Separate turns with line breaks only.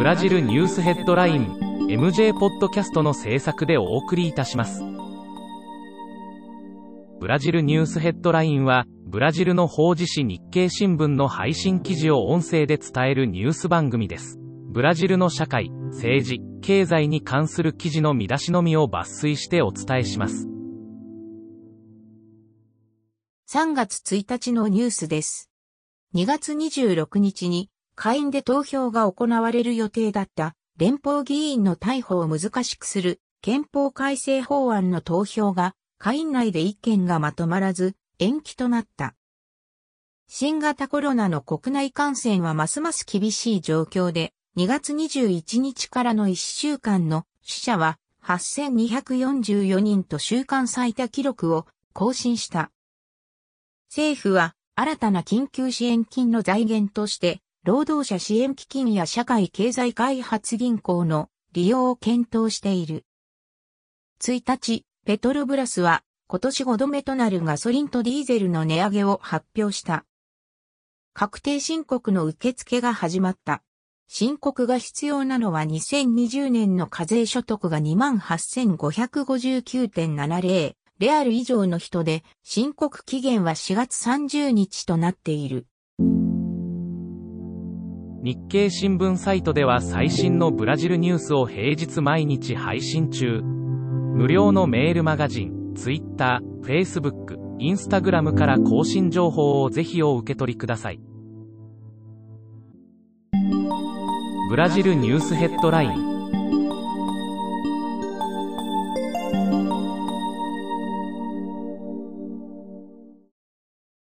ブラジルニュースヘッドライン MJ ポッドキャストの制作でお送りいたします。ブラジルニュースヘッドラインは、ブラジルの法事紙日経新聞の配信記事を音声で伝えるニュース番組です。ブラジルの社会、政治、経済に関する記事の見出しのみを抜粋してお伝えします。
3月1日のニュースです。2月26日に下院で投票が行われる予定だった連邦議員の逮捕を難しくする憲法改正法案の投票が下院内で意見がまとまらず延期となった。新型コロナの国内感染はますます厳しい状況で2月21日からの1週間の死者は8244人と週間最多記録を更新した。政府は新たな緊急支援金の財源として、労働者支援基金や社会経済開発銀行の利用を検討している。1日、ペトロブラスは今年5度目となるガソリンとディーゼルの値上げを発表した。確定申告の受付が始まった。申告が必要なのは2020年の課税所得が28,559.70レアル以上の人で、申告期限は4月30日となっている。
日経新聞サイトでは最新のブラジルニュースを平日毎日配信中。無料のメールマガジン、Twitter、Facebook、Instagram から更新情報をぜひお受け取りください。ブラジルニュースヘッドライン